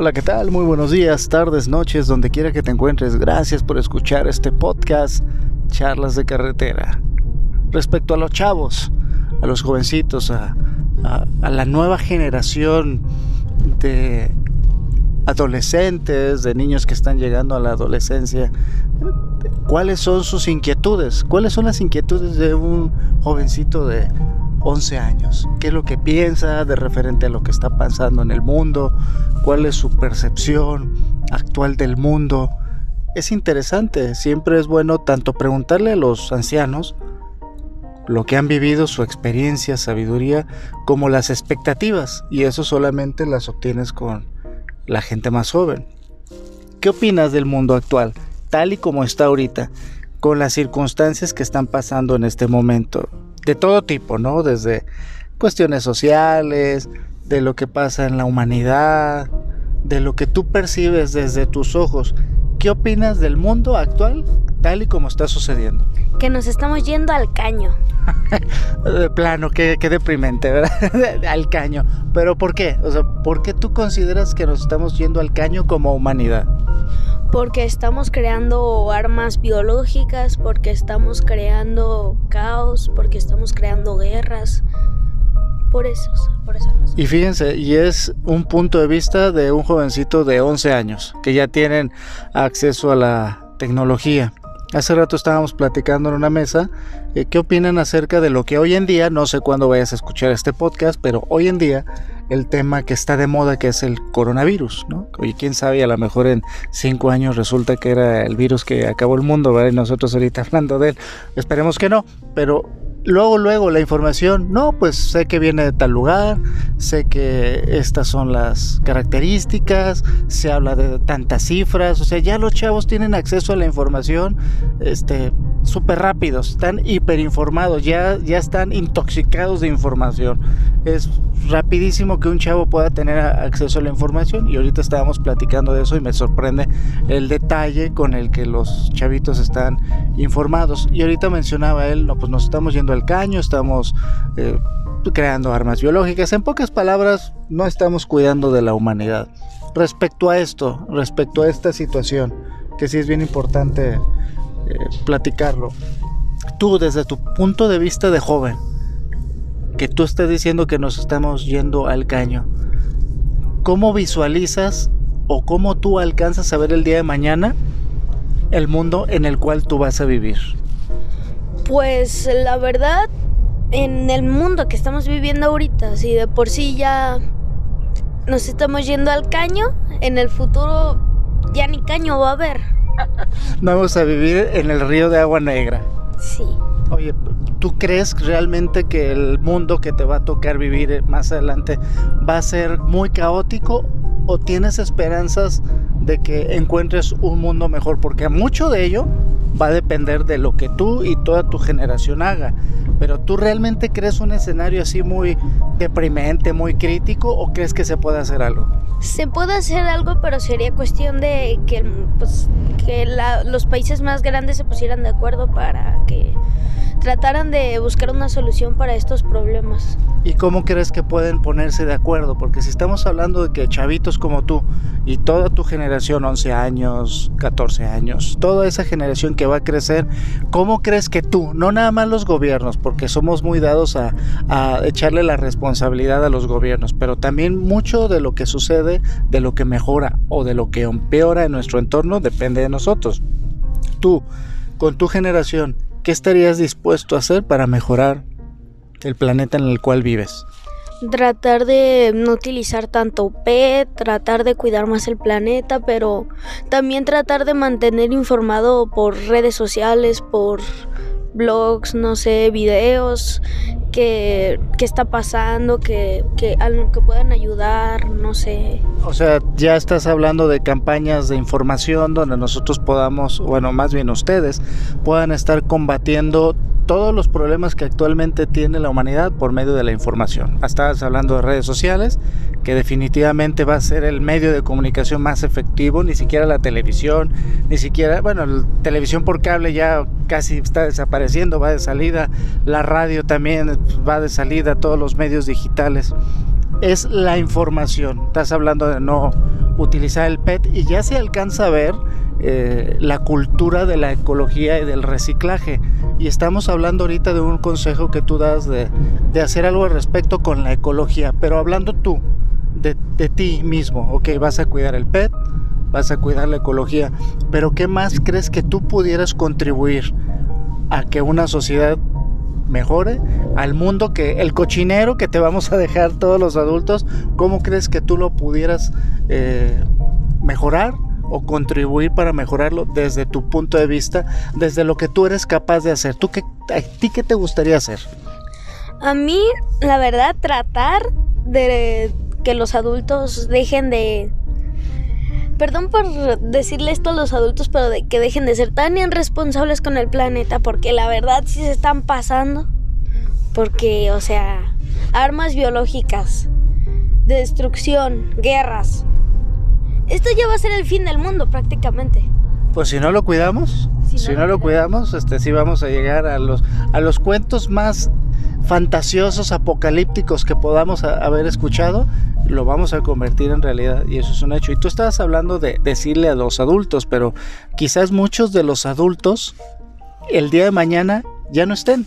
Hola, ¿qué tal? Muy buenos días, tardes, noches, donde quiera que te encuentres. Gracias por escuchar este podcast, Charlas de Carretera. Respecto a los chavos, a los jovencitos, a, a la nueva generación de adolescentes, de niños que están llegando a la adolescencia, ¿cuáles son sus inquietudes? ¿Cuáles son las inquietudes de un jovencito de 11 años? ¿Qué es lo que piensa de referente a lo que está pasando en el mundo? ¿Cuál es su percepción actual del mundo? Es interesante, siempre es bueno tanto preguntarle a los ancianos lo que han vivido, su experiencia, sabiduría, como las expectativas, y eso solamente las obtienes con la gente más joven. ¿Qué opinas del mundo actual, tal y como está ahorita, con las circunstancias que están pasando en este momento? De todo tipo, ¿no? Desde cuestiones sociales, de lo que pasa en la humanidad, de lo que tú percibes desde tus ojos. ¿Qué opinas del mundo actual tal y como está sucediendo? Que nos estamos yendo al caño. de plano, qué, deprimente, ¿verdad? al caño. Pero ¿por qué? O sea, ¿por qué tú consideras que nos estamos yendo al caño como humanidad? Porque estamos creando armas biológicas, porque estamos creando caos, porque estamos creando guerras. Por eso, por esa. Y fíjense, y es un punto de vista de un jovencito de 11 años, que ya tienen acceso a la tecnología. Hace rato estábamos platicando en una mesa eh, qué opinan acerca de lo que hoy en día, no sé cuándo vayas a escuchar este podcast, pero hoy en día el tema que está de moda que es el coronavirus, ¿no? Oye, quién sabe, a lo mejor en cinco años resulta que era el virus que acabó el mundo, ¿verdad? Y nosotros ahorita hablando de él, esperemos que no, pero luego, luego la información, no, pues sé que viene de tal lugar, sé que estas son las características, se habla de tantas cifras, o sea, ya los chavos tienen acceso a la información, este, súper rápidos, están hiperinformados, ya, ya están intoxicados de información. Es rapidísimo que un chavo pueda tener acceso a la información y ahorita estábamos platicando de eso y me sorprende el detalle con el que los chavitos están informados. Y ahorita mencionaba él, no, pues nos estamos yendo al caño, estamos eh, creando armas biológicas. En pocas palabras, no estamos cuidando de la humanidad. Respecto a esto, respecto a esta situación, que sí es bien importante eh, platicarlo. Tú, desde tu punto de vista de joven, que tú estés diciendo que nos estamos yendo al caño, ¿cómo visualizas o cómo tú alcanzas a ver el día de mañana el mundo en el cual tú vas a vivir? Pues la verdad, en el mundo que estamos viviendo ahorita, si de por sí ya nos estamos yendo al caño, en el futuro ya ni caño va a haber. Vamos a vivir en el río de agua negra. Sí. Oye, ¿tú crees realmente que el mundo que te va a tocar vivir más adelante va a ser muy caótico o tienes esperanzas de que encuentres un mundo mejor? Porque mucho de ello va a depender de lo que tú y toda tu generación haga. Pero ¿tú realmente crees un escenario así muy deprimente, muy crítico o crees que se puede hacer algo? Se puede hacer algo, pero sería cuestión de que, pues, que los países más grandes se pusieran de acuerdo para que trataran de buscar una solución para estos problemas. ¿Y cómo crees que pueden ponerse de acuerdo? Porque si estamos hablando de que chavitos como tú y toda tu generación, 11 años, 14 años, toda esa generación que va a crecer, ¿cómo crees que tú, no nada más los gobiernos, porque somos muy dados a, a echarle la responsabilidad a los gobiernos, pero también mucho de lo que sucede, de lo que mejora o de lo que empeora en nuestro entorno, depende de nosotros. Tú, con tu generación, ¿qué estarías dispuesto a hacer para mejorar el planeta en el cual vives? Tratar de no utilizar tanto PET, tratar de cuidar más el planeta, pero también tratar de mantener informado por redes sociales, por blogs, no sé, videos, que, está pasando, que, que, que puedan ayudar, no sé. O sea, ya estás hablando de campañas de información donde nosotros podamos, bueno, más bien ustedes, puedan estar combatiendo todos los problemas que actualmente tiene la humanidad por medio de la información. Estabas hablando de redes sociales, que definitivamente va a ser el medio de comunicación más efectivo, ni siquiera la televisión, ni siquiera, bueno, la televisión por cable ya casi está desapareciendo, va de salida, la radio también va de salida, todos los medios digitales. Es la información, estás hablando de no utilizar el PET y ya se alcanza a ver eh, la cultura de la ecología y del reciclaje. Y estamos hablando ahorita de un consejo que tú das de, de hacer algo al respecto con la ecología, pero hablando tú de, de ti mismo, ok, vas a cuidar el PET, vas a cuidar la ecología, pero ¿qué más crees que tú pudieras contribuir a que una sociedad mejore, al mundo que el cochinero que te vamos a dejar todos los adultos, ¿cómo crees que tú lo pudieras eh, mejorar? O contribuir para mejorarlo desde tu punto de vista, desde lo que tú eres capaz de hacer. ¿Tú qué, ¿A ti qué te gustaría hacer? A mí, la verdad, tratar de que los adultos dejen de... Perdón por decirle esto a los adultos, pero de que dejen de ser tan irresponsables con el planeta, porque la verdad sí se están pasando. Porque, o sea, armas biológicas, destrucción, guerras, esto ya va a ser el fin del mundo prácticamente. Pues si no lo cuidamos, si, no, lo cuidamos, este sí vamos a llegar a los a los cuentos más fantasiosos, apocalípticos que podamos haber escuchado, lo vamos a convertir en realidad y eso es un hecho. Y tú estabas hablando de decirle a los adultos, pero quizás muchos de los adultos el día de mañana ya no estén.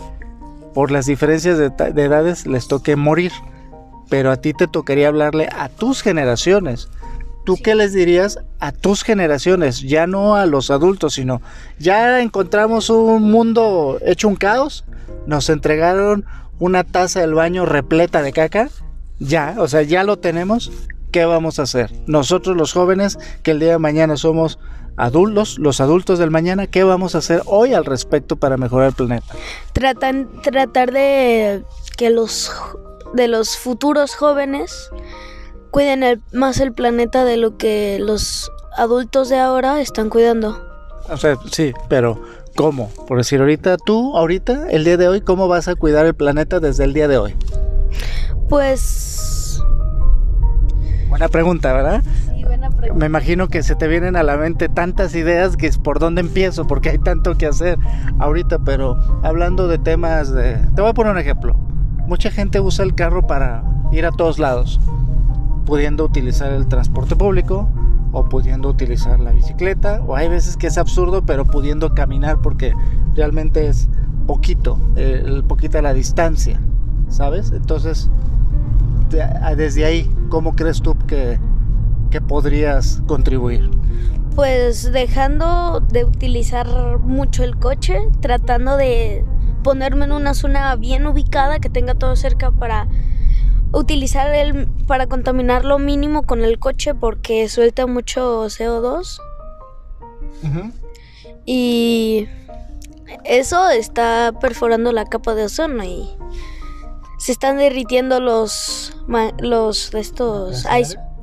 Por las diferencias de, de edades les toque morir. Pero a ti te tocaría hablarle a tus generaciones ¿tú qué les dirías a tus generaciones? Ya no a los adultos, sino ya encontramos un mundo hecho un caos, nos entregaron una taza del baño repleta de caca, ya, o sea, ya lo tenemos, ¿qué vamos a hacer? Nosotros los jóvenes que el día de mañana somos adultos, los adultos del mañana, ¿qué vamos a hacer hoy al respecto para mejorar el planeta? Tratan, tratar de que los de los futuros jóvenes cuiden más el planeta de lo que los adultos de ahora están cuidando. O sea, sí, pero ¿cómo? Por decir, ahorita tú, ahorita, el día de hoy, ¿cómo vas a cuidar el planeta desde el día de hoy? Pues... Buena pregunta, ¿verdad? Sí, buena pregunta. Me imagino que se te vienen a la mente tantas ideas que es por dónde empiezo, porque hay tanto que hacer ahorita, pero hablando de temas de... Te voy a poner un ejemplo. Mucha gente usa el carro para ir a todos lados pudiendo utilizar el transporte público o pudiendo utilizar la bicicleta o hay veces que es absurdo pero pudiendo caminar porque realmente es poquito, eh, poquita la distancia, ¿sabes? Entonces, desde ahí, ¿cómo crees tú que, que podrías contribuir? Pues dejando de utilizar mucho el coche, tratando de ponerme en una zona bien ubicada que tenga todo cerca para utilizar el para contaminar lo mínimo con el coche porque suelta mucho CO2. Y eso está perforando la capa de ozono y se están derritiendo los los estos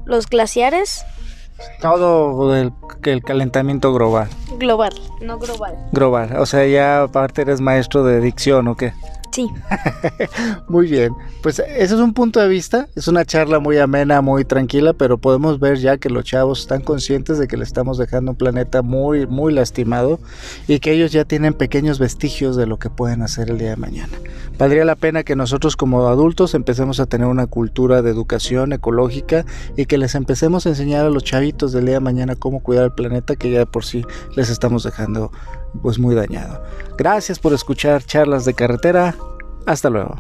los glaciares. Todo el, el calentamiento global. Global, no global. Global, o sea, ya aparte eres maestro de dicción o qué? Sí. muy bien. Pues ese es un punto de vista. Es una charla muy amena, muy tranquila, pero podemos ver ya que los chavos están conscientes de que le estamos dejando un planeta muy, muy lastimado y que ellos ya tienen pequeños vestigios de lo que pueden hacer el día de mañana. Valdría la pena que nosotros como adultos empecemos a tener una cultura de educación ecológica y que les empecemos a enseñar a los chavitos del día de mañana cómo cuidar el planeta que ya de por sí les estamos dejando pues muy dañado. Gracias por escuchar Charlas de Carretera. Hasta luego.